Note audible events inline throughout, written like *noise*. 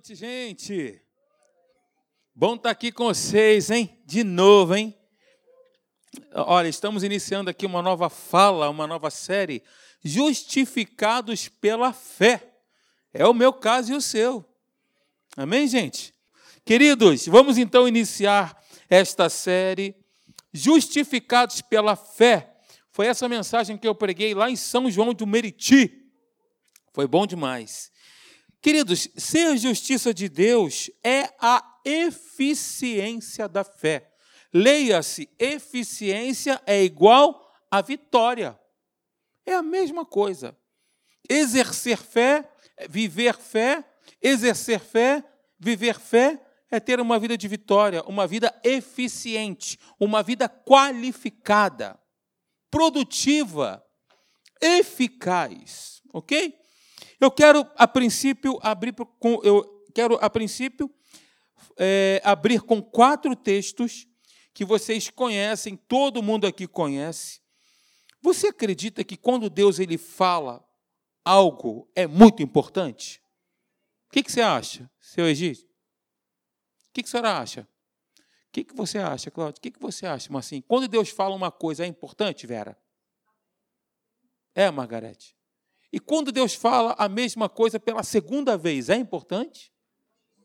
noite, gente. Bom estar aqui com vocês, hein? De novo, hein? Olha, estamos iniciando aqui uma nova fala, uma nova série, Justificados pela Fé. É o meu caso e o seu. Amém, gente? Queridos, vamos então iniciar esta série, Justificados pela Fé. Foi essa mensagem que eu preguei lá em São João do Meriti. Foi bom demais. Queridos, ser justiça de Deus é a eficiência da fé. Leia-se, eficiência é igual a vitória. É a mesma coisa. Exercer fé, viver fé, exercer fé, viver fé é ter uma vida de vitória, uma vida eficiente, uma vida qualificada, produtiva, eficaz, ok? Eu quero, a princípio, abrir com, eu quero, a princípio, é, abrir com quatro textos que vocês conhecem, todo mundo aqui conhece. Você acredita que quando Deus ele fala algo é muito importante? O que, que você acha, seu Egídio? O que, que a senhora acha? O que, que você acha, Cláudio? O que, que você acha, assim? Quando Deus fala uma coisa, é importante, Vera? É, Margarete? E quando Deus fala a mesma coisa pela segunda vez, é importante?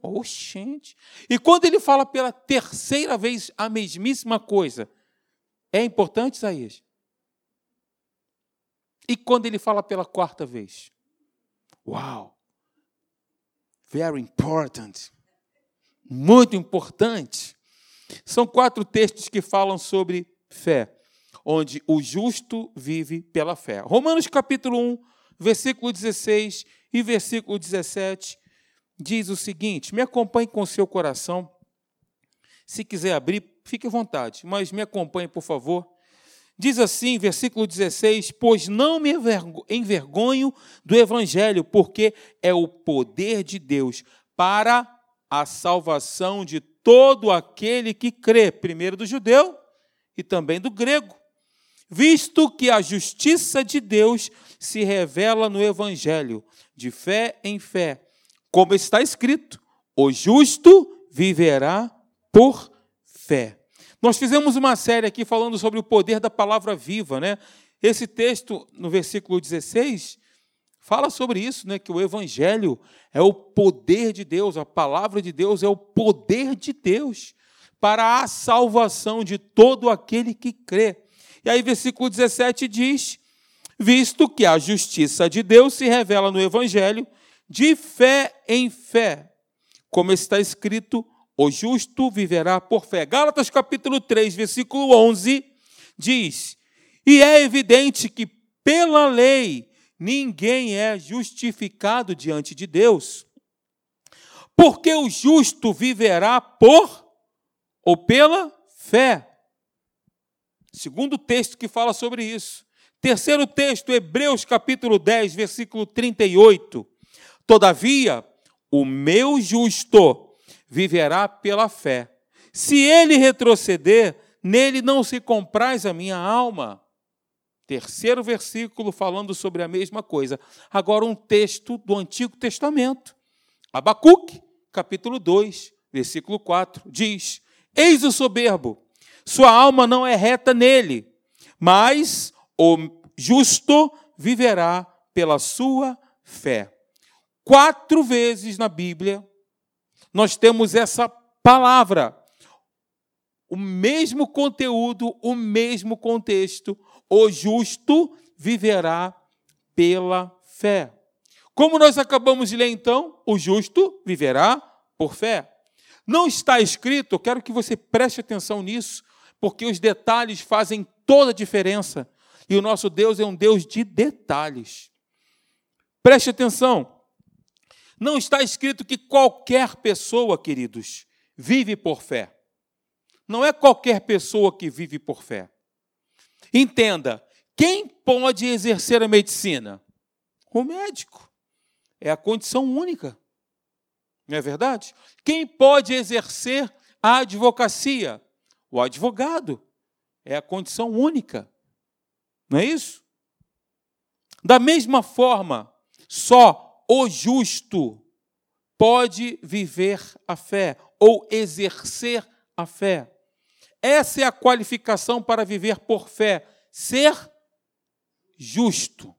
Oxente. E quando ele fala pela terceira vez a mesmíssima coisa, é importante, Isaías? E quando ele fala pela quarta vez? Uau! Very important. Muito importante. São quatro textos que falam sobre fé, onde o justo vive pela fé. Romanos capítulo 1, versículo 16 e versículo 17 diz o seguinte: me acompanhe com seu coração. Se quiser abrir, fique à vontade, mas me acompanhe, por favor. Diz assim, versículo 16: Pois não me envergonho do evangelho, porque é o poder de Deus para a salvação de todo aquele que crê, primeiro do judeu e também do grego visto que a justiça de Deus se revela no Evangelho, de fé em fé. Como está escrito: o justo viverá por fé. Nós fizemos uma série aqui falando sobre o poder da palavra viva, né? Esse texto, no versículo 16, fala sobre isso, né? Que o Evangelho é o poder de Deus, a palavra de Deus é o poder de Deus para a salvação de todo aquele que crê. E aí, versículo 17 diz: Visto que a justiça de Deus se revela no Evangelho, de fé em fé, como está escrito, o justo viverá por fé. Gálatas capítulo 3, versículo 11 diz: E é evidente que pela lei ninguém é justificado diante de Deus, porque o justo viverá por ou pela fé. Segundo texto que fala sobre isso. Terceiro texto, Hebreus capítulo 10, versículo 38. Todavia, o meu justo viverá pela fé. Se ele retroceder, nele não se compraz a minha alma. Terceiro versículo falando sobre a mesma coisa. Agora, um texto do Antigo Testamento. Abacuque, capítulo 2, versículo 4, diz: Eis o soberbo sua alma não é reta nele, mas o justo viverá pela sua fé. Quatro vezes na Bíblia nós temos essa palavra, o mesmo conteúdo, o mesmo contexto. O justo viverá pela fé. Como nós acabamos de ler então, o justo viverá por fé. Não está escrito, eu quero que você preste atenção nisso, porque os detalhes fazem toda a diferença. E o nosso Deus é um Deus de detalhes. Preste atenção. Não está escrito que qualquer pessoa, queridos, vive por fé. Não é qualquer pessoa que vive por fé. Entenda, quem pode exercer a medicina? O médico. É a condição única. Não é verdade? Quem pode exercer a advocacia? O advogado é a condição única. Não é isso? Da mesma forma, só o justo pode viver a fé ou exercer a fé. Essa é a qualificação para viver por fé, ser justo.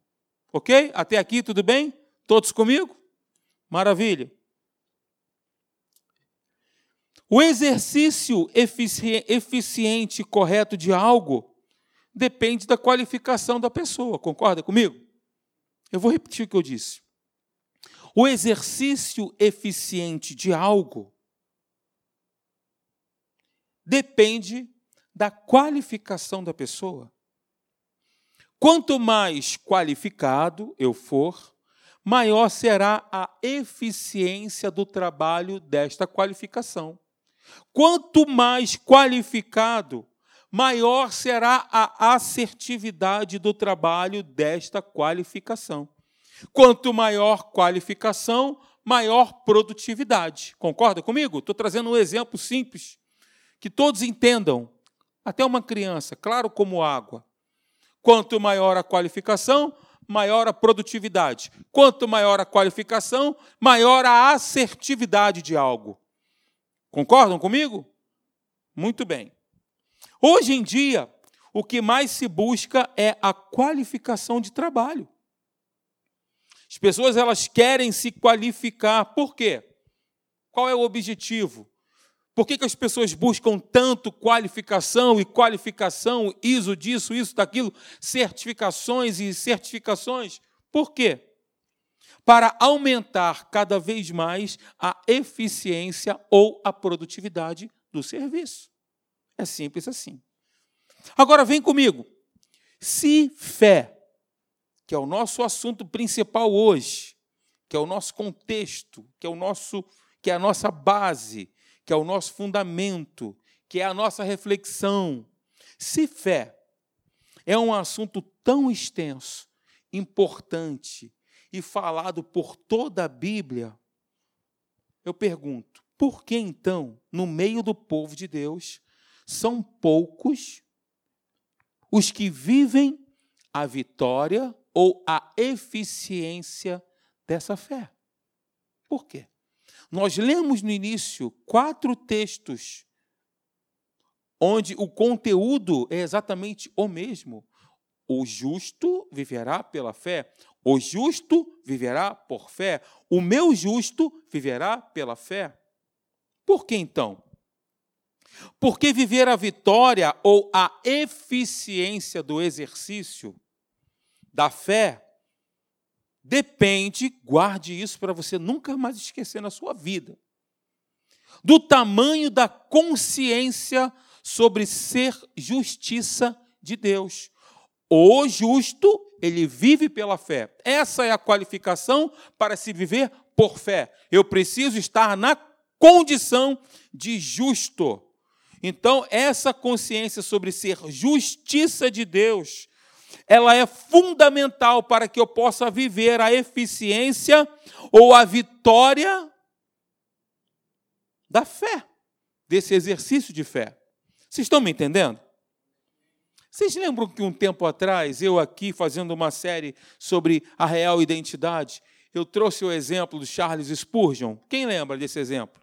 Ok? Até aqui tudo bem? Todos comigo? Maravilha. O exercício eficiente e correto de algo depende da qualificação da pessoa, concorda comigo? Eu vou repetir o que eu disse. O exercício eficiente de algo depende da qualificação da pessoa. Quanto mais qualificado eu for, maior será a eficiência do trabalho desta qualificação. Quanto mais qualificado, maior será a assertividade do trabalho desta qualificação. Quanto maior qualificação, maior produtividade. Concorda comigo? Estou trazendo um exemplo simples que todos entendam, até uma criança, claro como água. Quanto maior a qualificação, maior a produtividade. Quanto maior a qualificação, maior a assertividade de algo. Concordam comigo? Muito bem. Hoje em dia, o que mais se busca é a qualificação de trabalho. As pessoas elas querem se qualificar. Por quê? Qual é o objetivo? Por que, que as pessoas buscam tanto qualificação e qualificação, ISO disso, isso, daquilo, certificações e certificações? Por quê? Para aumentar cada vez mais a eficiência ou a produtividade do serviço. É simples assim. Agora vem comigo. Se fé, que é o nosso assunto principal hoje, que é o nosso contexto, que é o nosso, que é a nossa base, que é o nosso fundamento, que é a nossa reflexão. Se fé é um assunto tão extenso, importante e falado por toda a Bíblia, eu pergunto, por que então, no meio do povo de Deus, são poucos os que vivem a vitória ou a eficiência dessa fé? Por quê? Nós lemos no início quatro textos onde o conteúdo é exatamente o mesmo. O justo viverá pela fé. O justo viverá por fé. O meu justo viverá pela fé. Por que então? Porque viver a vitória ou a eficiência do exercício da fé depende, guarde isso para você nunca mais esquecer na sua vida, do tamanho da consciência sobre ser justiça de Deus. O justo, ele vive pela fé. Essa é a qualificação para se viver por fé. Eu preciso estar na condição de justo. Então, essa consciência sobre ser justiça de Deus ela é fundamental para que eu possa viver a eficiência ou a vitória da fé, desse exercício de fé. Vocês estão me entendendo? Vocês lembram que um tempo atrás, eu aqui fazendo uma série sobre a real identidade, eu trouxe o exemplo do Charles Spurgeon? Quem lembra desse exemplo?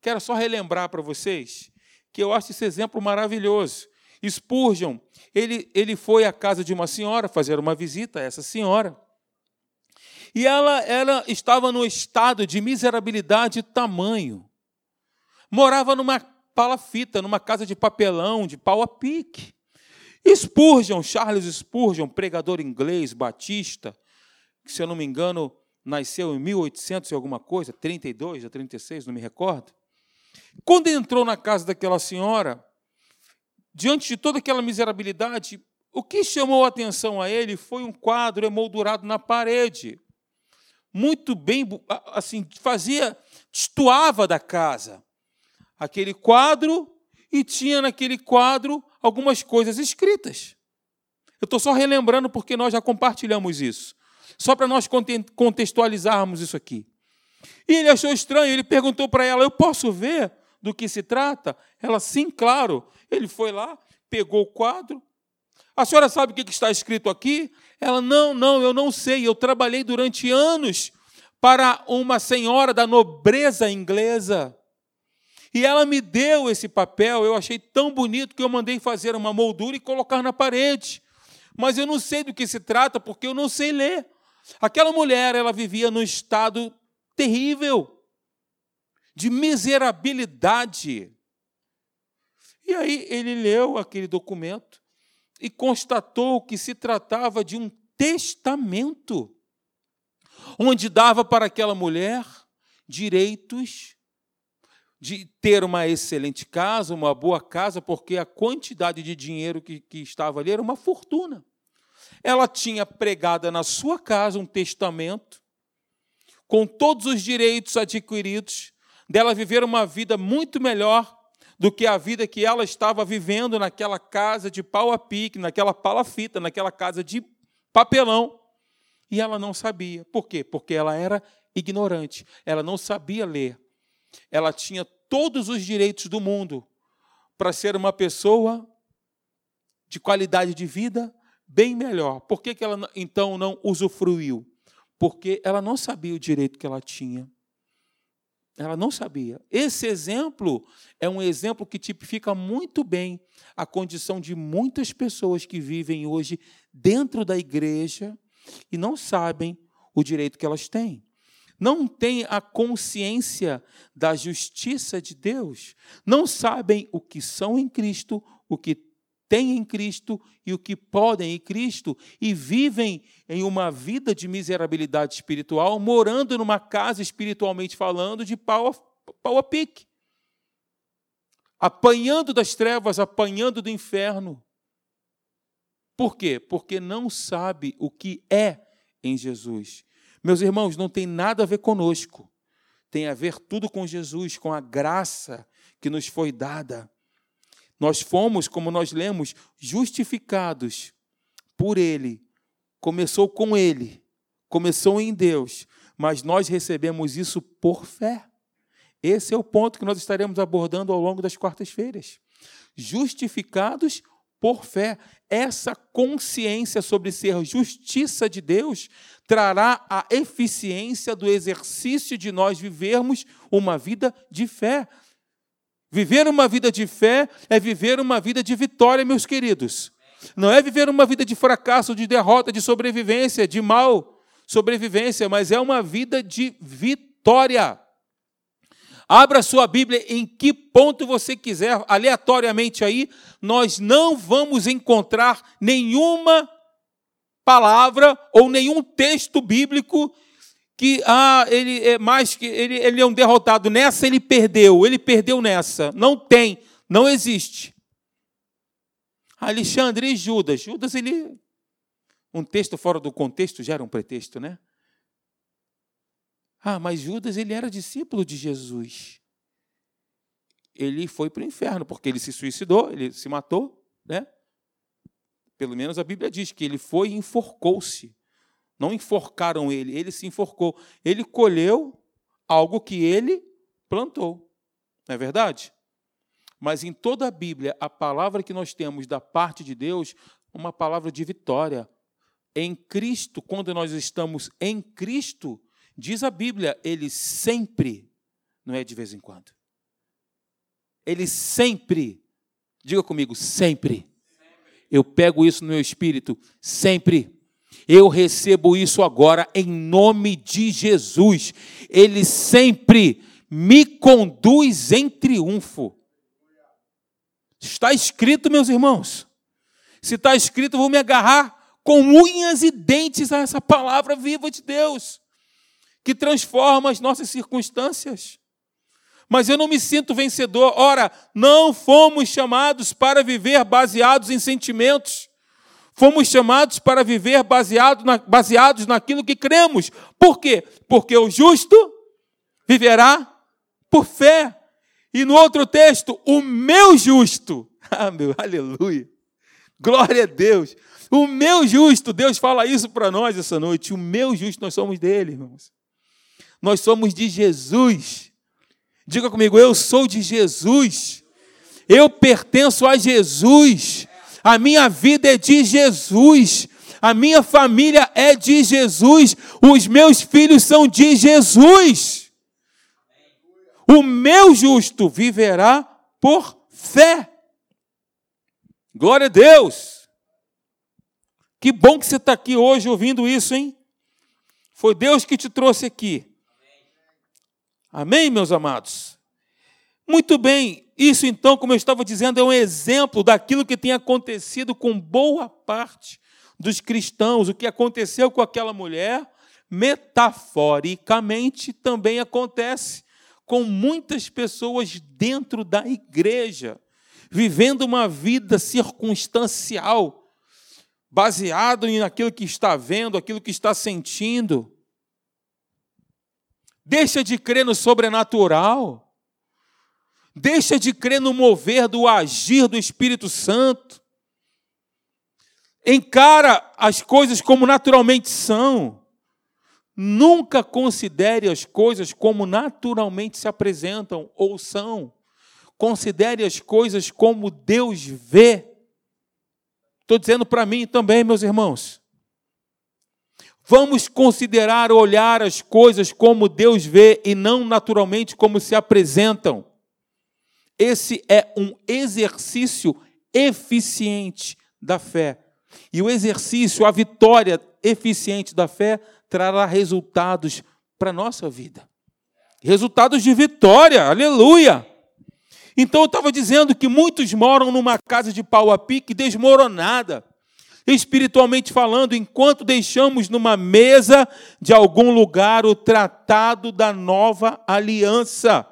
Quero só relembrar para vocês que eu acho esse exemplo maravilhoso. Spurgeon, ele, ele foi à casa de uma senhora fazer uma visita a essa senhora. E ela, ela estava no estado de miserabilidade tamanho. Morava numa palafita, numa casa de papelão, de pau a pique. Spurgeon, Charles Spurgeon, pregador inglês, batista, que, se eu não me engano, nasceu em 1800 e alguma coisa, 32 ou 36, não me recordo. Quando entrou na casa daquela senhora, diante de toda aquela miserabilidade, o que chamou a atenção a ele foi um quadro emoldurado na parede. Muito bem, assim, fazia, destoava da casa. Aquele quadro, e tinha naquele quadro algumas coisas escritas. Eu estou só relembrando porque nós já compartilhamos isso. Só para nós contextualizarmos isso aqui. E ele achou estranho, ele perguntou para ela: Eu posso ver do que se trata? Ela, sim, claro. Ele foi lá, pegou o quadro. A senhora sabe o que está escrito aqui? Ela, não, não, eu não sei. Eu trabalhei durante anos para uma senhora da nobreza inglesa. E ela me deu esse papel, eu achei tão bonito que eu mandei fazer uma moldura e colocar na parede. Mas eu não sei do que se trata porque eu não sei ler. Aquela mulher, ela vivia num estado terrível de miserabilidade. E aí ele leu aquele documento e constatou que se tratava de um testamento, onde dava para aquela mulher direitos de ter uma excelente casa, uma boa casa, porque a quantidade de dinheiro que, que estava ali era uma fortuna. Ela tinha pregada na sua casa um testamento, com todos os direitos adquiridos, dela viver uma vida muito melhor do que a vida que ela estava vivendo naquela casa de pau a pique, naquela palafita, naquela casa de papelão. E ela não sabia. Por quê? Porque ela era ignorante. Ela não sabia ler. Ela tinha todos os direitos do mundo para ser uma pessoa de qualidade de vida bem melhor. Por que, que ela então não usufruiu? Porque ela não sabia o direito que ela tinha. Ela não sabia. Esse exemplo é um exemplo que tipifica muito bem a condição de muitas pessoas que vivem hoje dentro da igreja e não sabem o direito que elas têm. Não têm a consciência da justiça de Deus. Não sabem o que são em Cristo, o que têm em Cristo e o que podem em Cristo e vivem em uma vida de miserabilidade espiritual, morando numa casa espiritualmente falando de pau a, pau a pique. Apanhando das trevas, apanhando do inferno. Por quê? Porque não sabe o que é em Jesus. Meus irmãos, não tem nada a ver conosco. Tem a ver tudo com Jesus, com a graça que nos foi dada. Nós fomos, como nós lemos, justificados por Ele. Começou com Ele, começou em Deus, mas nós recebemos isso por fé. Esse é o ponto que nós estaremos abordando ao longo das quartas-feiras. Justificados por fé. Essa consciência sobre ser justiça de Deus trará a eficiência do exercício de nós vivermos uma vida de fé. Viver uma vida de fé é viver uma vida de vitória, meus queridos. Não é viver uma vida de fracasso, de derrota, de sobrevivência, de mal sobrevivência, mas é uma vida de vitória. Abra sua Bíblia em que ponto você quiser, aleatoriamente aí, nós não vamos encontrar nenhuma palavra ou nenhum texto bíblico que ah, ele é mais que ele, ele é um derrotado nessa, ele perdeu, ele perdeu nessa. Não tem, não existe. Alexandre e Judas. Judas, ele. Um texto fora do contexto gera um pretexto, né? Ah, mas Judas, ele era discípulo de Jesus. Ele foi para o inferno, porque ele se suicidou, ele se matou, né? Pelo menos a Bíblia diz que ele foi e enforcou-se. Não enforcaram ele, ele se enforcou. Ele colheu algo que ele plantou. Não é verdade? Mas em toda a Bíblia, a palavra que nós temos da parte de Deus, uma palavra de vitória. Em Cristo, quando nós estamos em Cristo, diz a Bíblia, ele sempre, não é de vez em quando. Ele sempre, diga comigo, sempre. Eu pego isso no meu espírito, sempre eu recebo isso agora em nome de Jesus. Ele sempre me conduz em triunfo. Está escrito, meus irmãos. Se está escrito, vou me agarrar com unhas e dentes a essa palavra viva de Deus, que transforma as nossas circunstâncias. Mas eu não me sinto vencedor. Ora, não fomos chamados para viver baseados em sentimentos. Fomos chamados para viver baseado na, baseados naquilo que cremos. Por quê? Porque o justo viverá por fé. E no outro texto, o meu justo. *laughs* Ah, meu, aleluia. Glória a Deus. O meu justo, Deus fala isso para nós essa noite. O meu justo, nós somos dele, irmãos. Nós somos de Jesus. Diga comigo, eu sou de Jesus. Eu pertenço a Jesus. A minha vida é de Jesus. A minha família é de Jesus. Os meus filhos são de Jesus. O meu justo viverá por fé. Glória a Deus. Que bom que você está aqui hoje ouvindo isso, hein? Foi Deus que te trouxe aqui. Amém, meus amados? Muito bem, isso então, como eu estava dizendo, é um exemplo daquilo que tem acontecido com boa parte dos cristãos. O que aconteceu com aquela mulher, metaforicamente, também acontece com muitas pessoas dentro da igreja, vivendo uma vida circunstancial, baseado naquilo que está vendo, aquilo que está sentindo deixa de crer no sobrenatural, deixa de crer no mover do agir do Espírito Santo, encara as coisas como naturalmente são. Nunca considere as coisas como naturalmente se apresentam ou são. Considere as coisas como Deus vê. Estou dizendo para mim também, meus irmãos. Vamos considerar olhar as coisas como Deus vê e não naturalmente como se apresentam. Esse é um exercício eficiente da fé. E o exercício, a vitória eficiente da fé, trará resultados para a nossa vida. Resultados de vitória, aleluia! Então eu estava dizendo que muitos moram numa casa de pau a pique desmoronada espiritualmente falando, enquanto deixamos numa mesa de algum lugar o tratado da nova aliança.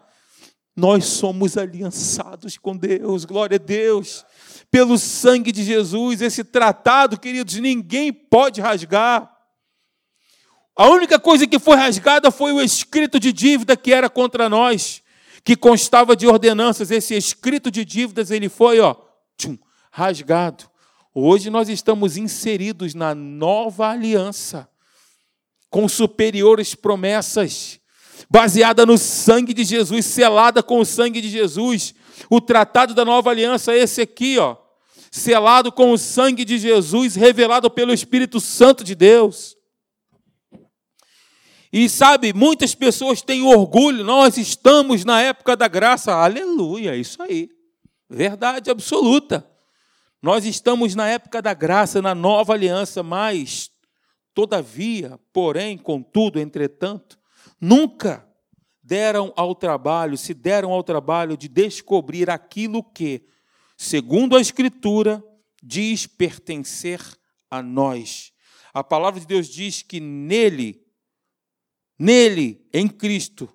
Nós somos aliançados com Deus, glória a Deus. Pelo sangue de Jesus, esse tratado, queridos, ninguém pode rasgar. A única coisa que foi rasgada foi o escrito de dívida que era contra nós, que constava de ordenanças. Esse escrito de dívidas, ele foi, ó, tchum, rasgado. Hoje nós estamos inseridos na nova aliança, com superiores promessas, baseada no sangue de Jesus, selada com o sangue de Jesus. O tratado da nova aliança é esse aqui, ó, selado com o sangue de Jesus, revelado pelo Espírito Santo de Deus. E sabe, muitas pessoas têm orgulho, nós estamos na época da graça, aleluia, isso aí, verdade absoluta. Nós estamos na época da graça, na nova aliança, mas, todavia, porém, contudo, entretanto, nunca deram ao trabalho, se deram ao trabalho de descobrir aquilo que, segundo a Escritura, diz pertencer a nós. A palavra de Deus diz que nele, nele, em Cristo,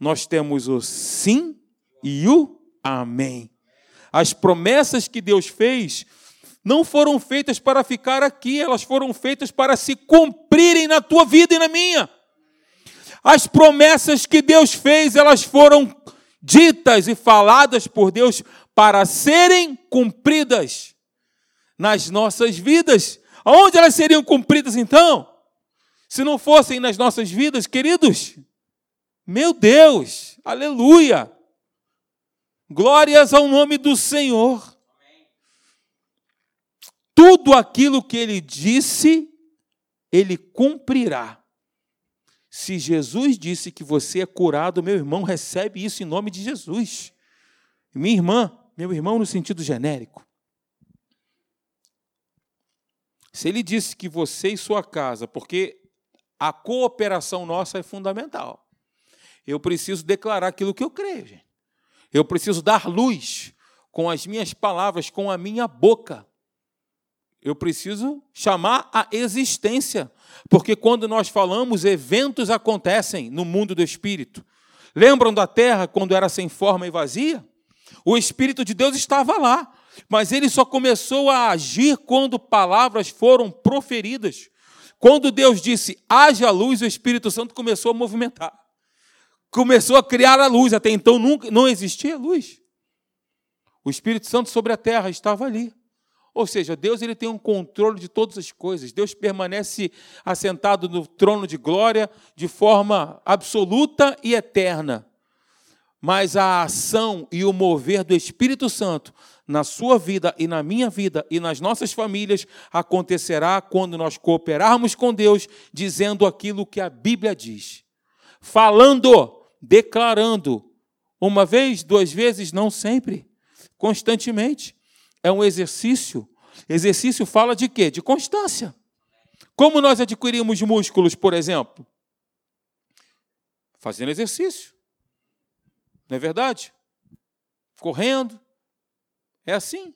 nós temos o sim e o amém. As promessas que Deus fez não foram feitas para ficar aqui, elas foram feitas para se cumprirem na tua vida e na minha. As promessas que Deus fez, elas foram ditas e faladas por Deus para serem cumpridas nas nossas vidas. Aonde elas seriam cumpridas então? Se não fossem nas nossas vidas, queridos? Meu Deus, aleluia! Glórias ao nome do Senhor. Tudo aquilo que ele disse, ele cumprirá. Se Jesus disse que você é curado, meu irmão, recebe isso em nome de Jesus. Minha irmã, meu irmão, no sentido genérico. Se ele disse que você e sua casa, porque a cooperação nossa é fundamental, eu preciso declarar aquilo que eu creio, gente. Eu preciso dar luz com as minhas palavras, com a minha boca. Eu preciso chamar a existência, porque quando nós falamos, eventos acontecem no mundo do espírito. Lembram da terra quando era sem forma e vazia? O Espírito de Deus estava lá, mas ele só começou a agir quando palavras foram proferidas. Quando Deus disse, haja luz, o Espírito Santo começou a movimentar começou a criar a luz. Até então nunca, não existia luz. O Espírito Santo sobre a terra estava ali. Ou seja, Deus ele tem um controle de todas as coisas. Deus permanece assentado no trono de glória de forma absoluta e eterna. Mas a ação e o mover do Espírito Santo na sua vida e na minha vida e nas nossas famílias acontecerá quando nós cooperarmos com Deus, dizendo aquilo que a Bíblia diz. Falando, declarando, uma vez, duas vezes, não sempre, constantemente. É um exercício. Exercício fala de quê? De constância. Como nós adquirimos músculos, por exemplo? Fazendo exercício. Não é verdade? Correndo. É assim.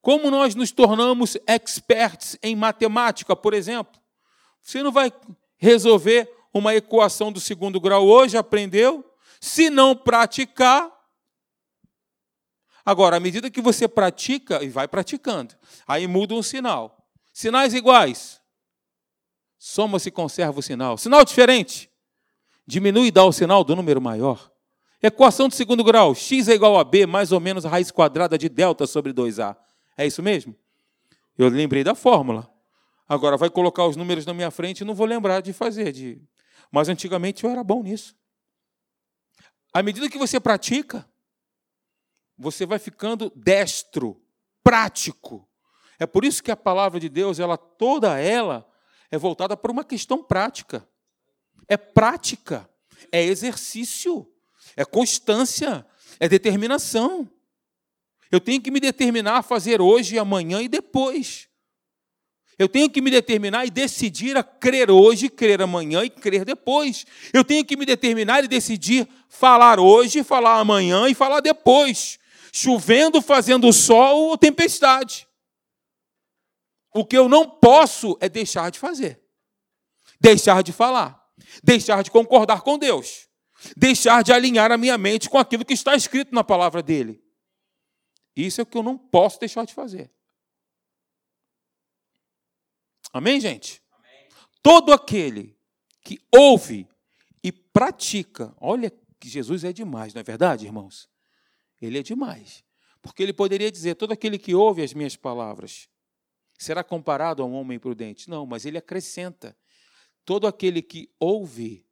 Como nós nos tornamos experts em matemática, por exemplo? Você não vai resolver uma equação do segundo grau hoje, aprendeu? Se não praticar. Agora, à medida que você pratica e vai praticando, aí muda um sinal. Sinais iguais. Soma-se e conserva o sinal. Sinal diferente. Diminui e dá o sinal do número maior. Equação de segundo grau, x é igual a b, mais ou menos a raiz quadrada de delta sobre 2a. É isso mesmo? Eu lembrei da fórmula. Agora vai colocar os números na minha frente e não vou lembrar de fazer. De... Mas antigamente eu era bom nisso. À medida que você pratica, você vai ficando destro, prático. É por isso que a palavra de Deus, ela toda ela é voltada para uma questão prática. É prática, é exercício é constância, é determinação. Eu tenho que me determinar a fazer hoje, amanhã e depois. Eu tenho que me determinar e decidir a crer hoje, crer amanhã e crer depois. Eu tenho que me determinar e decidir falar hoje, falar amanhã e falar depois. Chovendo, fazendo sol ou tempestade. O que eu não posso é deixar de fazer, deixar de falar, deixar de concordar com Deus deixar de alinhar a minha mente com aquilo que está escrito na palavra dele. Isso é o que eu não posso deixar de fazer. Amém, gente? Amém. Todo aquele que ouve e pratica, olha que Jesus é demais, não é verdade, irmãos? Ele é demais. Porque ele poderia dizer: todo aquele que ouve as minhas palavras será comparado a um homem prudente. Não, mas ele acrescenta: todo aquele que ouve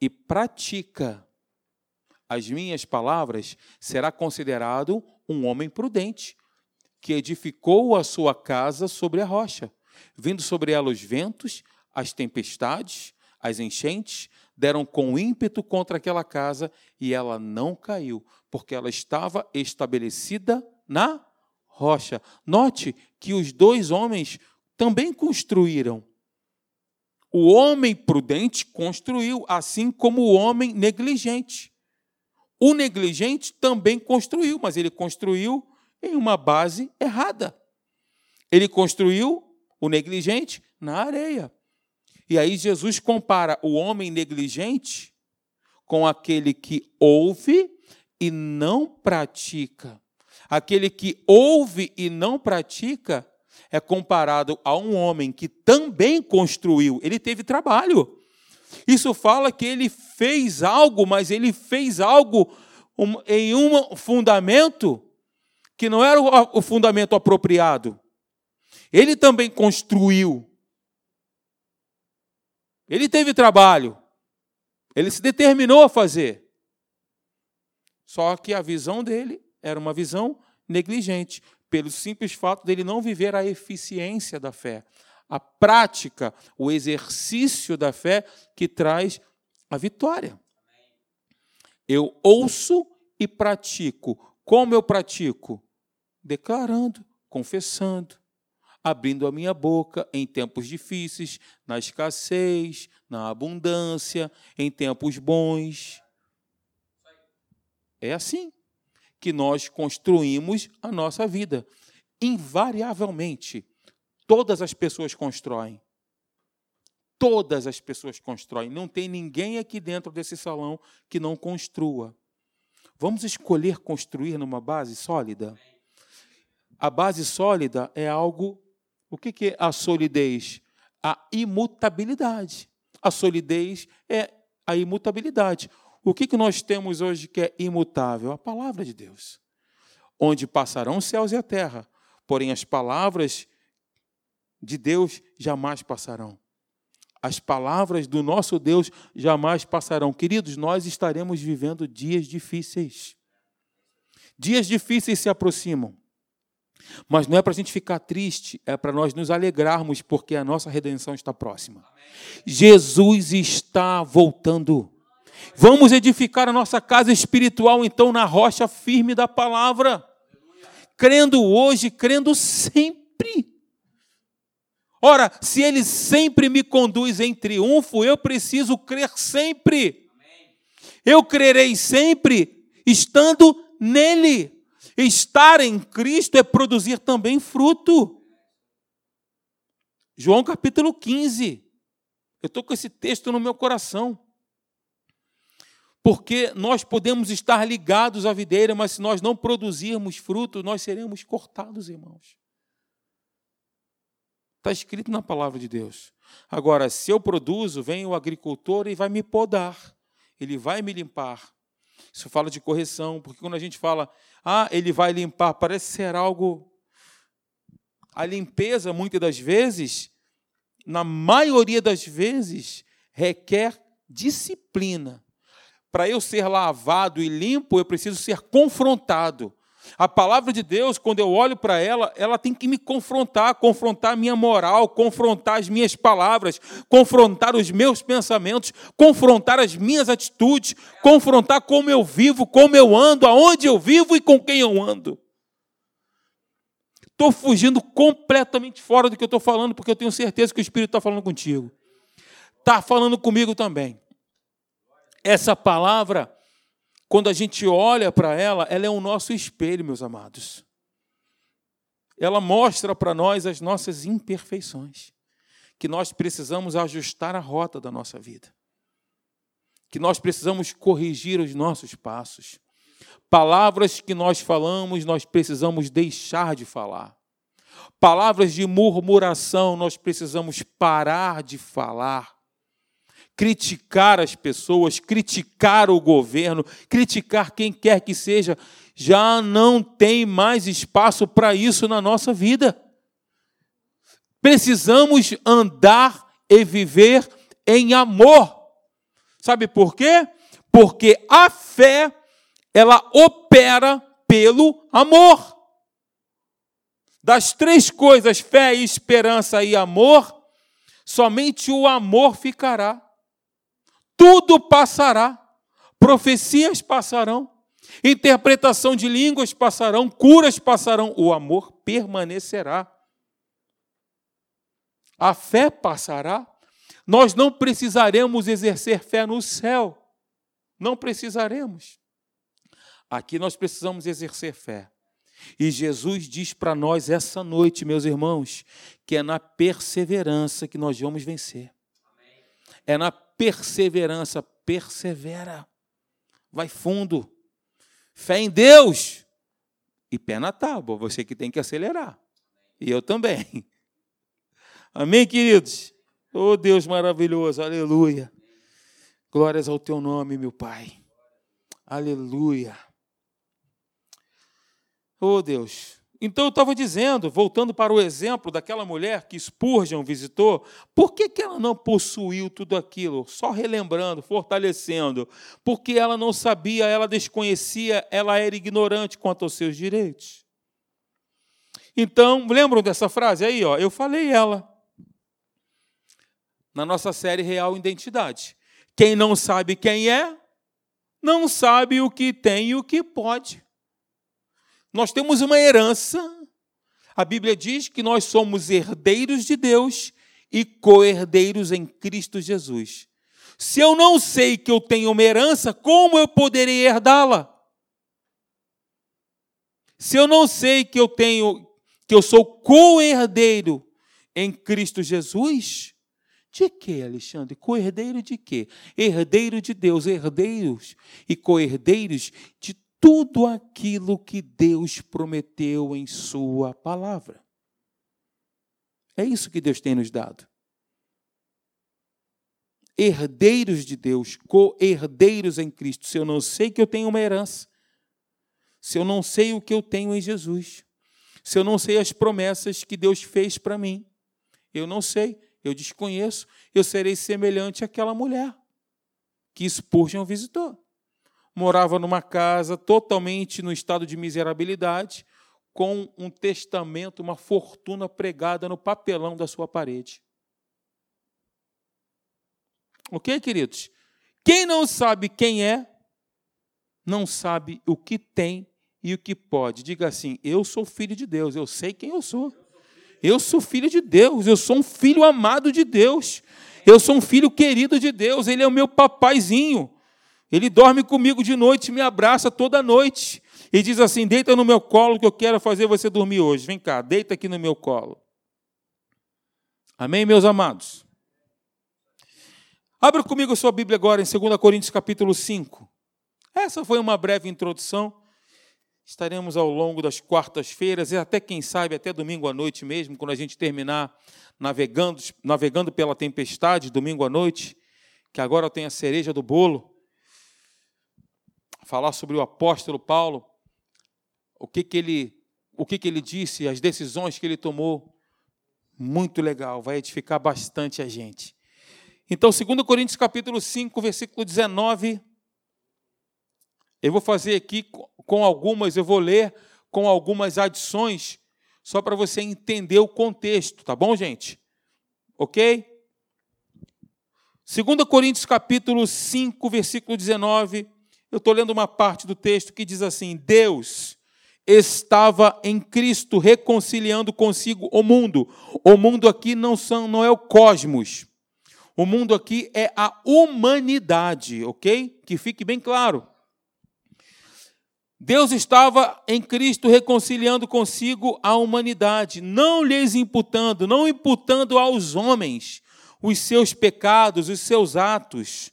e pratica as minhas palavras, será considerado um homem prudente, que edificou a sua casa sobre a rocha, vindo sobre ela os ventos, as tempestades, as enchentes, deram com ímpeto contra aquela casa e ela não caiu, porque ela estava estabelecida na rocha. Note que os dois homens também construíram. O homem prudente construiu, assim como o homem negligente. O negligente também construiu, mas ele construiu em uma base errada. Ele construiu o negligente na areia. E aí Jesus compara o homem negligente com aquele que ouve e não pratica. Aquele que ouve e não pratica é comparado a um homem que também construiu, ele teve trabalho. Isso fala que ele fez algo, mas ele fez algo em um fundamento que não era o fundamento apropriado. Ele também construiu. Ele teve trabalho. Ele se determinou a fazer. Só que a visão dele era uma visão negligente pelo simples fato dele não viver a eficiência da fé, a prática, o exercício da fé que traz a vitória. Eu ouço e pratico. Como eu pratico? Declarando, confessando, abrindo a minha boca em tempos difíceis, na escassez, na abundância, em tempos bons. É assim que nós construímos a nossa vida. Invariavelmente, todas as pessoas constroem. Todas as pessoas constroem. Não tem ninguém aqui dentro desse salão que não construa. Vamos escolher construir numa base sólida? A base sólida é algo. O que é a solidez? A imutabilidade. A solidez é a imutabilidade. O que, nós temos hoje que é imutável? A palavra de Deus. Onde passarão os céus e a terra, porém as palavras de Deus jamais passarão. As palavras do nosso Deus jamais passarão. Queridos, nós estaremos vivendo dias difíceis. Dias difíceis se aproximam. Mas não é para a gente ficar triste, é para nós nos alegrarmos, porque a nossa redenção está próxima. Jesus está voltando. Vamos edificar a nossa casa espiritual, então, na rocha firme da palavra, crendo hoje, crendo sempre. Ora, se ele sempre me conduz em triunfo, eu preciso crer sempre. Eu crerei sempre estando nele. Estar em Cristo é produzir também fruto. João capítulo 15. Eu estou com esse texto no meu coração. Porque nós podemos estar ligados à videira, mas se nós não produzirmos fruto, nós seremos cortados, irmãos. Está escrito na palavra de Deus. Agora, se eu produzo, vem o agricultor e vai me podar, ele vai me limpar. Isso fala de correção, porque quando a gente fala, ah, ele vai limpar, parece ser algo. A limpeza, muitas das vezes, na maioria das vezes, requer disciplina. Para eu ser lavado e limpo, eu preciso ser confrontado. A palavra de Deus, quando eu olho para ela, ela tem que me confrontar, confrontar a minha moral, confrontar as minhas palavras, confrontar os meus pensamentos, confrontar as minhas atitudes, confrontar como eu vivo, como eu ando, aonde eu vivo e com quem eu ando. Estou fugindo completamente fora do que eu estou falando, porque eu tenho certeza que o Espírito está falando contigo. Está falando comigo também. Essa palavra quando a gente olha para ela, ela é o nosso espelho, meus amados. Ela mostra para nós as nossas imperfeições, que nós precisamos ajustar a rota da nossa vida, que nós precisamos corrigir os nossos passos. Palavras que nós falamos, nós precisamos deixar de falar. Palavras de murmuração, nós precisamos parar de falar criticar as pessoas, criticar o governo, criticar quem quer que seja, já não tem mais espaço para isso na nossa vida. Precisamos andar e viver em amor. Sabe por quê? Porque a fé ela opera pelo amor. Das três coisas, fé, esperança e amor, somente o amor ficará tudo passará, profecias passarão, interpretação de línguas passarão, curas passarão, o amor permanecerá. A fé passará. Nós não precisaremos exercer fé no céu. Não precisaremos. Aqui nós precisamos exercer fé. E Jesus diz para nós essa noite, meus irmãos, que é na perseverança que nós vamos vencer. É na perseverança, persevera, vai fundo. Fé em Deus e pé na tábua, você que tem que acelerar. E eu também. Amém, queridos? Oh Deus maravilhoso, aleluia. Glórias ao teu nome, meu Pai. Aleluia. Oh Deus, então eu estava dizendo, voltando para o exemplo daquela mulher que Spurgeon visitou, por que, que ela não possuiu tudo aquilo? Só relembrando, fortalecendo. Porque ela não sabia, ela desconhecia, ela era ignorante quanto aos seus direitos. Então, lembram dessa frase aí? Ó, eu falei ela na nossa série Real Identidade. Quem não sabe quem é, não sabe o que tem e o que pode. Nós temos uma herança. A Bíblia diz que nós somos herdeiros de Deus e co-herdeiros em Cristo Jesus. Se eu não sei que eu tenho uma herança, como eu poderei herdá-la? Se eu não sei que eu tenho que eu sou co-herdeiro em Cristo Jesus, de que, Alexandre? Co-herdeiro de quê? Herdeiro de Deus, herdeiros e co-herdeiros de tudo aquilo que Deus prometeu em Sua palavra. É isso que Deus tem nos dado. Herdeiros de Deus, co-herdeiros em Cristo. Se eu não sei que eu tenho uma herança, se eu não sei o que eu tenho em Jesus, se eu não sei as promessas que Deus fez para mim, eu não sei, eu desconheço, eu serei semelhante àquela mulher que Spurgeon visitou. Morava numa casa totalmente no estado de miserabilidade, com um testamento, uma fortuna pregada no papelão da sua parede. Ok, queridos? Quem não sabe quem é, não sabe o que tem e o que pode. Diga assim: Eu sou filho de Deus, eu sei quem eu sou. Eu sou filho de Deus, eu sou um filho amado de Deus. Eu sou um filho querido de Deus, ele é o meu papaizinho. Ele dorme comigo de noite, me abraça toda noite e diz assim: Deita no meu colo que eu quero fazer você dormir hoje. Vem cá, deita aqui no meu colo. Amém, meus amados? Abra comigo a sua Bíblia agora em 2 Coríntios capítulo 5. Essa foi uma breve introdução. Estaremos ao longo das quartas-feiras e até quem sabe até domingo à noite mesmo, quando a gente terminar navegando, navegando pela tempestade, domingo à noite, que agora tem a cereja do bolo. Falar sobre o apóstolo Paulo, o que que ele, o que que ele disse, as decisões que ele tomou. Muito legal, vai edificar bastante a gente. Então, 2 Coríntios capítulo 5, versículo 19. Eu vou fazer aqui com algumas, eu vou ler com algumas adições, só para você entender o contexto, tá bom, gente? Ok? 2 Coríntios capítulo 5, versículo 19. Eu estou lendo uma parte do texto que diz assim: Deus estava em Cristo reconciliando consigo o mundo. O mundo aqui não, são, não é o cosmos. O mundo aqui é a humanidade, ok? Que fique bem claro. Deus estava em Cristo reconciliando consigo a humanidade, não lhes imputando, não imputando aos homens os seus pecados, os seus atos.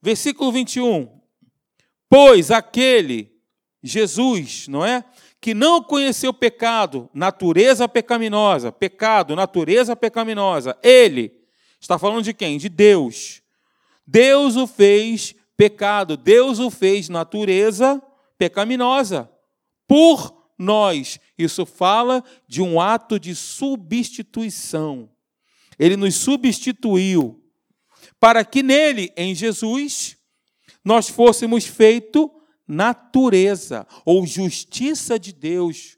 Versículo 21. Pois aquele, Jesus, não é? Que não conheceu pecado, natureza pecaminosa, pecado, natureza pecaminosa, ele Está falando de quem? De Deus. Deus o fez pecado, Deus o fez natureza pecaminosa por nós. Isso fala de um ato de substituição. Ele nos substituiu para que nele, em Jesus, nós fôssemos feito natureza ou justiça de Deus.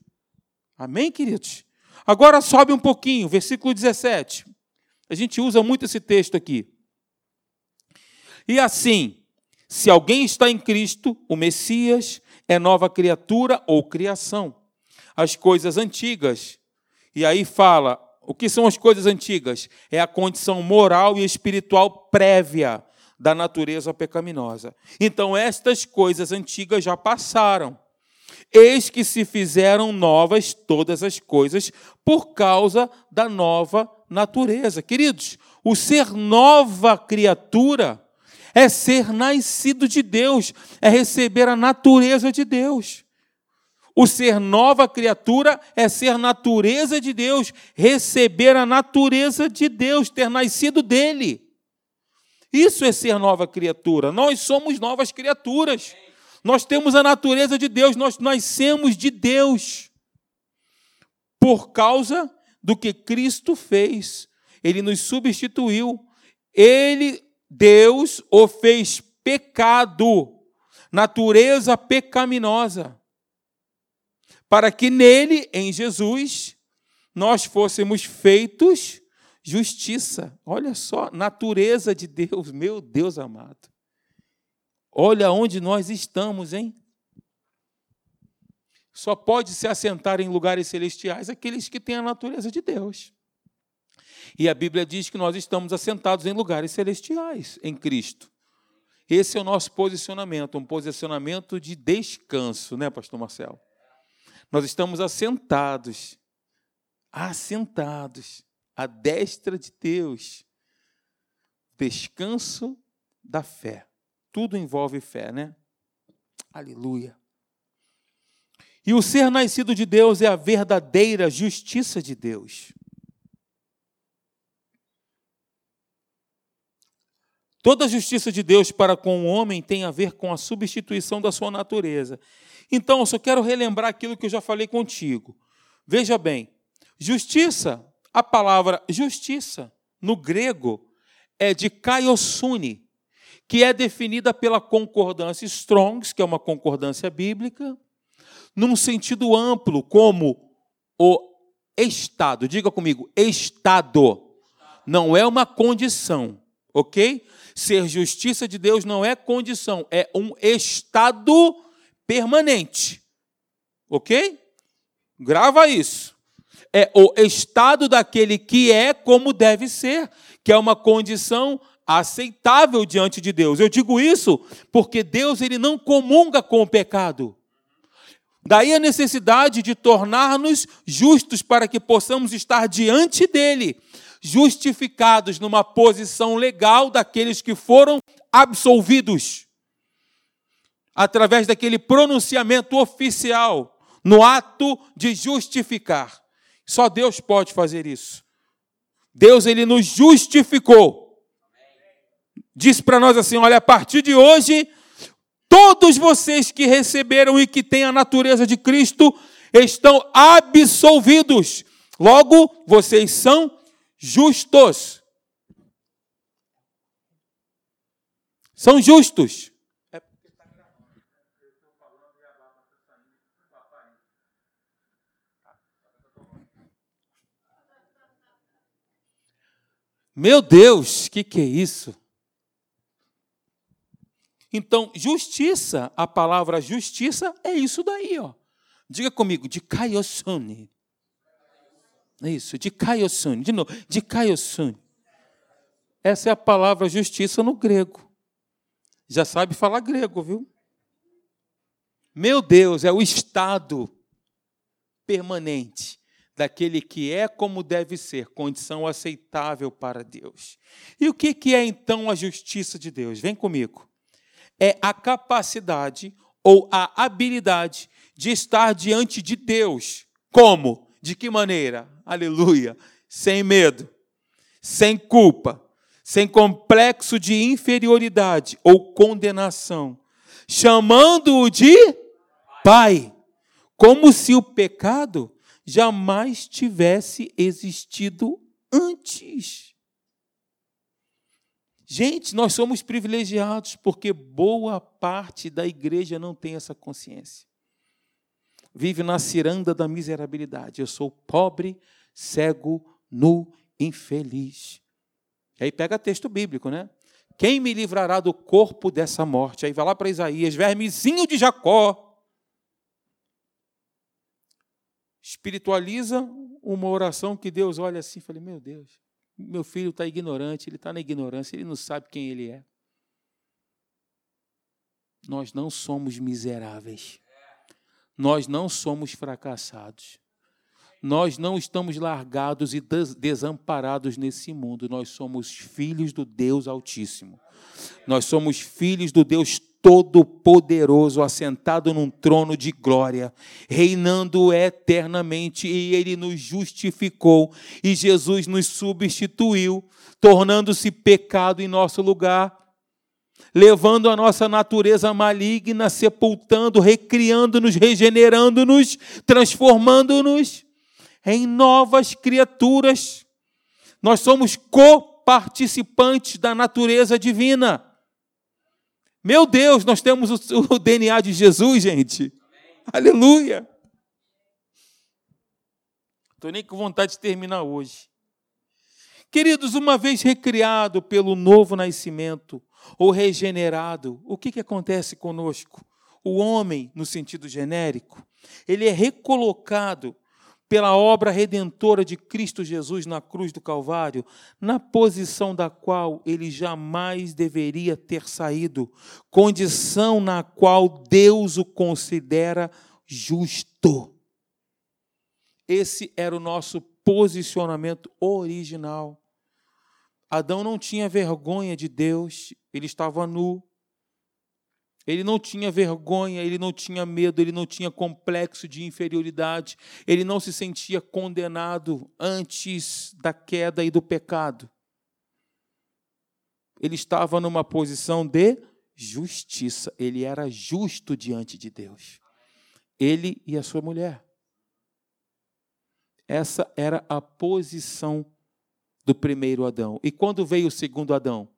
Amém, queridos? Agora sobe um pouquinho, versículo 17. A gente usa muito esse texto aqui. E assim, se alguém está em Cristo, o Messias é nova criatura ou criação. As coisas antigas. E aí fala, o que são as coisas antigas? É a condição moral e espiritual prévia da natureza pecaminosa. Então, estas coisas antigas já passaram. Eis que se fizeram novas todas as coisas por causa da nova natureza. Queridos, o ser nova criatura é ser nascido de Deus, é receber a natureza de Deus. O ser nova criatura é ser natureza de Deus, receber a natureza de Deus, ter nascido dele. Isso é ser nova criatura. Nós somos novas criaturas. Nós temos a natureza de Deus, nós nascemos de Deus. Por causa do que Cristo fez. Ele nos substituiu. Ele, Deus, o fez pecado, natureza pecaminosa, para que nele, em Jesus, nós fôssemos feitos justiça. Olha só, natureza de Deus, meu Deus amado. Olha onde nós estamos, hein? Só pode se assentar em lugares celestiais aqueles que têm a natureza de Deus. E a Bíblia diz que nós estamos assentados em lugares celestiais em Cristo. Esse é o nosso posicionamento, um posicionamento de descanso, né, pastor Marcelo? Nós estamos assentados, assentados à destra de Deus. Descanso da fé. Tudo envolve fé, né? Aleluia. E o ser nascido de Deus é a verdadeira justiça de Deus. Toda a justiça de Deus para com o homem tem a ver com a substituição da sua natureza. Então, eu só quero relembrar aquilo que eu já falei contigo. Veja bem, justiça, a palavra justiça, no grego, é de kaiosune, que é definida pela concordância Strongs, que é uma concordância bíblica, num sentido amplo, como o estado. Diga comigo, estado. Não é uma condição, ok? Ser justiça de Deus não é condição, é um estado permanente, ok? Grava isso. É o estado daquele que é como deve ser, que é uma condição aceitável diante de Deus. Eu digo isso porque Deus ele não comunga com o pecado. Daí a necessidade de tornar-nos justos para que possamos estar diante dele, justificados numa posição legal daqueles que foram absolvidos, através daquele pronunciamento oficial, no ato de justificar. Só Deus pode fazer isso. Deus ele nos justificou. Diz para nós assim: olha, a partir de hoje Todos vocês que receberam e que têm a natureza de Cristo estão absolvidos. Logo, vocês são justos. São justos. Meu Deus, que que é isso? Então, justiça, a palavra justiça é isso daí, ó. Diga comigo, de Kaiosune. É isso, de Kaiosune. De novo, de Kaiosune. Essa é a palavra justiça no grego. Já sabe falar grego, viu? Meu Deus, é o estado permanente daquele que é como deve ser, condição aceitável para Deus. E o que é então a justiça de Deus? Vem comigo é a capacidade ou a habilidade de estar diante de Deus. Como? De que maneira? Aleluia! Sem medo, sem culpa, sem complexo de inferioridade ou condenação, chamando-o de Pai, como se o pecado jamais tivesse existido antes. Gente, nós somos privilegiados porque boa parte da igreja não tem essa consciência. Vive na ciranda da miserabilidade. Eu sou pobre, cego, nu, infeliz. Aí pega texto bíblico, né? Quem me livrará do corpo dessa morte? Aí vai lá para Isaías, vermezinho de Jacó. Espiritualiza uma oração que Deus olha assim e fala: Meu Deus, meu filho está ignorante, ele está na ignorância, ele não sabe quem ele é. Nós não somos miseráveis. Nós não somos fracassados. Nós não estamos largados e desamparados nesse mundo. Nós somos filhos do Deus Altíssimo. Nós somos filhos do Deus Todo-Poderoso, assentado num trono de glória, reinando eternamente, e ele nos justificou, e Jesus nos substituiu, tornando-se pecado em nosso lugar, levando a nossa natureza maligna, sepultando, recriando-nos, regenerando-nos, transformando-nos em novas criaturas. Nós somos coparticipantes da natureza divina. Meu Deus, nós temos o, *laughs* o DNA de Jesus, gente. Amém. Aleluia. Estou nem com vontade de terminar hoje. Queridos, uma vez recriado pelo novo nascimento, ou regenerado, o que, que acontece conosco? O homem, no sentido genérico, ele é recolocado pela obra redentora de Cristo Jesus na cruz do Calvário, na posição da qual ele jamais deveria ter saído, condição na qual Deus o considera justo. Esse era o nosso posicionamento original. Adão não tinha vergonha de Deus, ele estava nu, ele não tinha vergonha, ele não tinha medo, ele não tinha complexo de inferioridade, ele não se sentia condenado antes da queda e do pecado. Ele estava numa posição de justiça, ele era justo diante de Deus. Ele e a sua mulher. Essa era a posição do primeiro Adão. E quando veio o segundo Adão?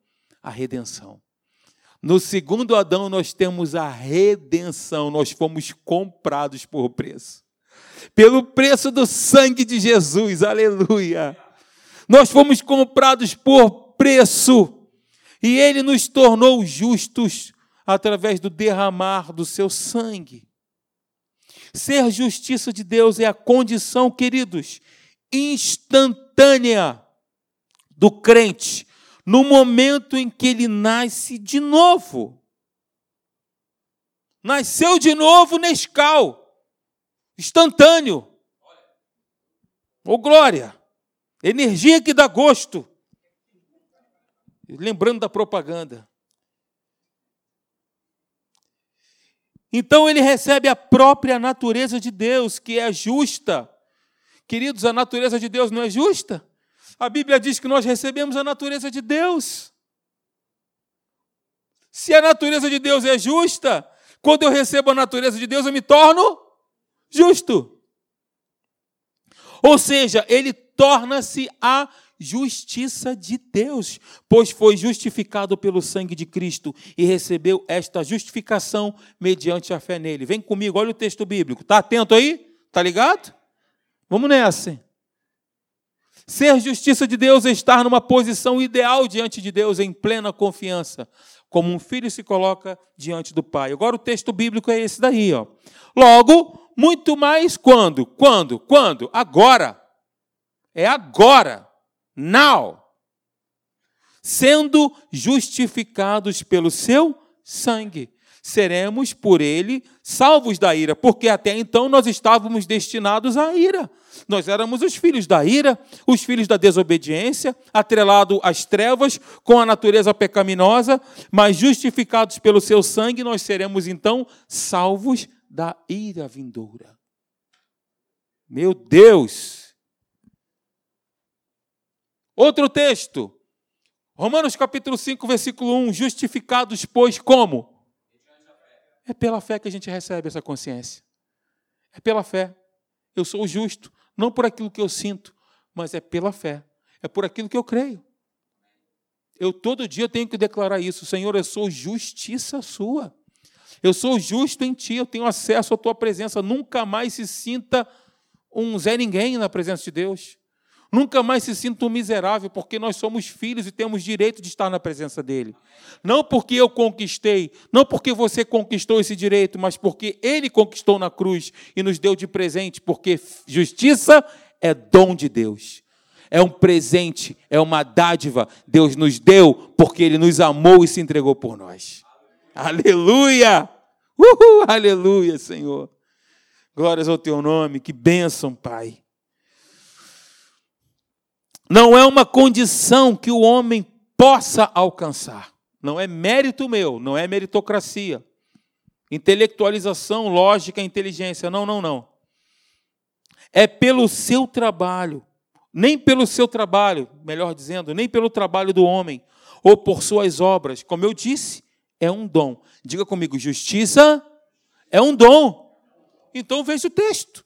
A redenção No segundo Adão, nós temos a redenção, nós fomos comprados por preço. Pelo preço do sangue de Jesus, aleluia. Nós fomos comprados por preço, e Ele nos tornou justos através do derramar do seu sangue. Ser justiça de Deus é a condição, queridos, instantânea do crente no momento em que ele nasce de novo. Nasceu de novo Nescau, instantâneo. Ô oh, glória! Energia que dá gosto. Lembrando da propaganda. Então ele recebe a própria natureza de Deus, que é justa. Queridos, a natureza de Deus não é justa? A Bíblia diz que nós recebemos a natureza de Deus. Se a natureza de Deus é justa, quando eu recebo a natureza de Deus, eu me torno justo. Ou seja, ele torna-se a justiça de Deus, pois foi justificado pelo sangue de Cristo e recebeu esta justificação mediante a fé nele. Vem comigo, olha o texto bíblico. Está atento aí? Está ligado? Vamos nessa. Ser justiça de Deus é estar numa posição ideal diante de Deus, em plena confiança, como um filho se coloca diante do pai. Agora o texto bíblico é esse daí, ó. Logo, muito mais quando? Quando? Quando? Agora. É agora. Now. Sendo justificados pelo seu sangue seremos por ele salvos da ira, porque até então nós estávamos destinados à ira. Nós éramos os filhos da ira, os filhos da desobediência, atrelado às trevas, com a natureza pecaminosa, mas justificados pelo seu sangue, nós seremos então salvos da ira vindoura. Meu Deus! Outro texto, Romanos capítulo 5, versículo 1: Justificados, pois, como? É pela fé que a gente recebe essa consciência. É pela fé. Eu sou justo, não por aquilo que eu sinto, mas é pela fé. É por aquilo que eu creio. Eu todo dia tenho que declarar isso, Senhor, eu sou justiça sua. Eu sou justo em ti, eu tenho acesso à tua presença. Nunca mais se sinta um Zé Ninguém na presença de Deus. Nunca mais se sinta um miserável, porque nós somos filhos e temos direito de estar na presença dele. Não porque eu conquistei, não porque você conquistou esse direito, mas porque ele conquistou na cruz e nos deu de presente, porque justiça é dom de Deus. É um presente, é uma dádiva. Deus nos deu porque ele nos amou e se entregou por nós. Aleluia! Uhul, aleluia, Senhor. Glórias ao teu nome, que bênção, Pai. Não é uma condição que o homem possa alcançar. Não é mérito meu, não é meritocracia. Intelectualização, lógica, inteligência. Não, não, não. É pelo seu trabalho. Nem pelo seu trabalho, melhor dizendo, nem pelo trabalho do homem, ou por suas obras. Como eu disse, é um dom. Diga comigo, justiça é um dom. Então veja o texto.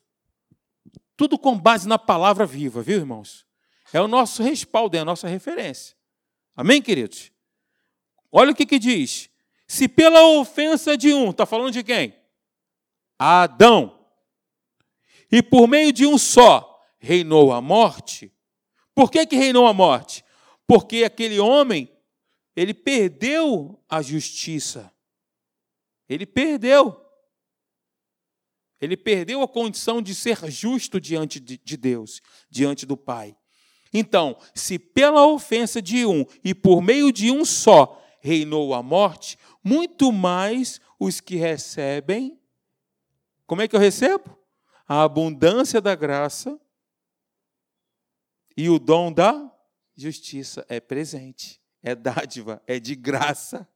Tudo com base na palavra viva, viu, irmãos? É o nosso respaldo, é a nossa referência. Amém, queridos? Olha o que, que diz. Se pela ofensa de um, está falando de quem? Adão. E por meio de um só reinou a morte. Por que, que reinou a morte? Porque aquele homem, ele perdeu a justiça. Ele perdeu. Ele perdeu a condição de ser justo diante de Deus, diante do Pai. Então, se pela ofensa de um e por meio de um só reinou a morte, muito mais os que recebem. Como é que eu recebo? A abundância da graça e o dom da justiça é presente, é dádiva, é de graça.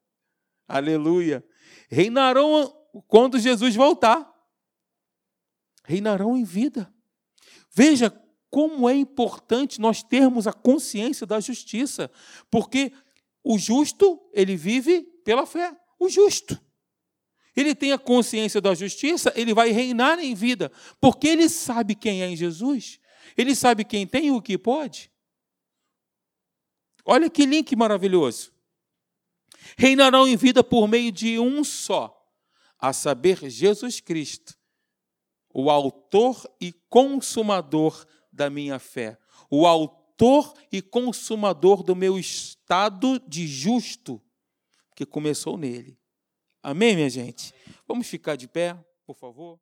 Aleluia. Reinarão quando Jesus voltar. Reinarão em vida. Veja como é importante nós termos a consciência da justiça, porque o justo, ele vive pela fé. O justo. Ele tem a consciência da justiça, ele vai reinar em vida, porque ele sabe quem é em Jesus, ele sabe quem tem e o que pode. Olha que link maravilhoso. reinarão em vida por meio de um só, a saber, Jesus Cristo, o autor e consumador da minha fé, o autor e consumador do meu estado de justo, que começou nele. Amém, minha gente? Vamos ficar de pé, por favor.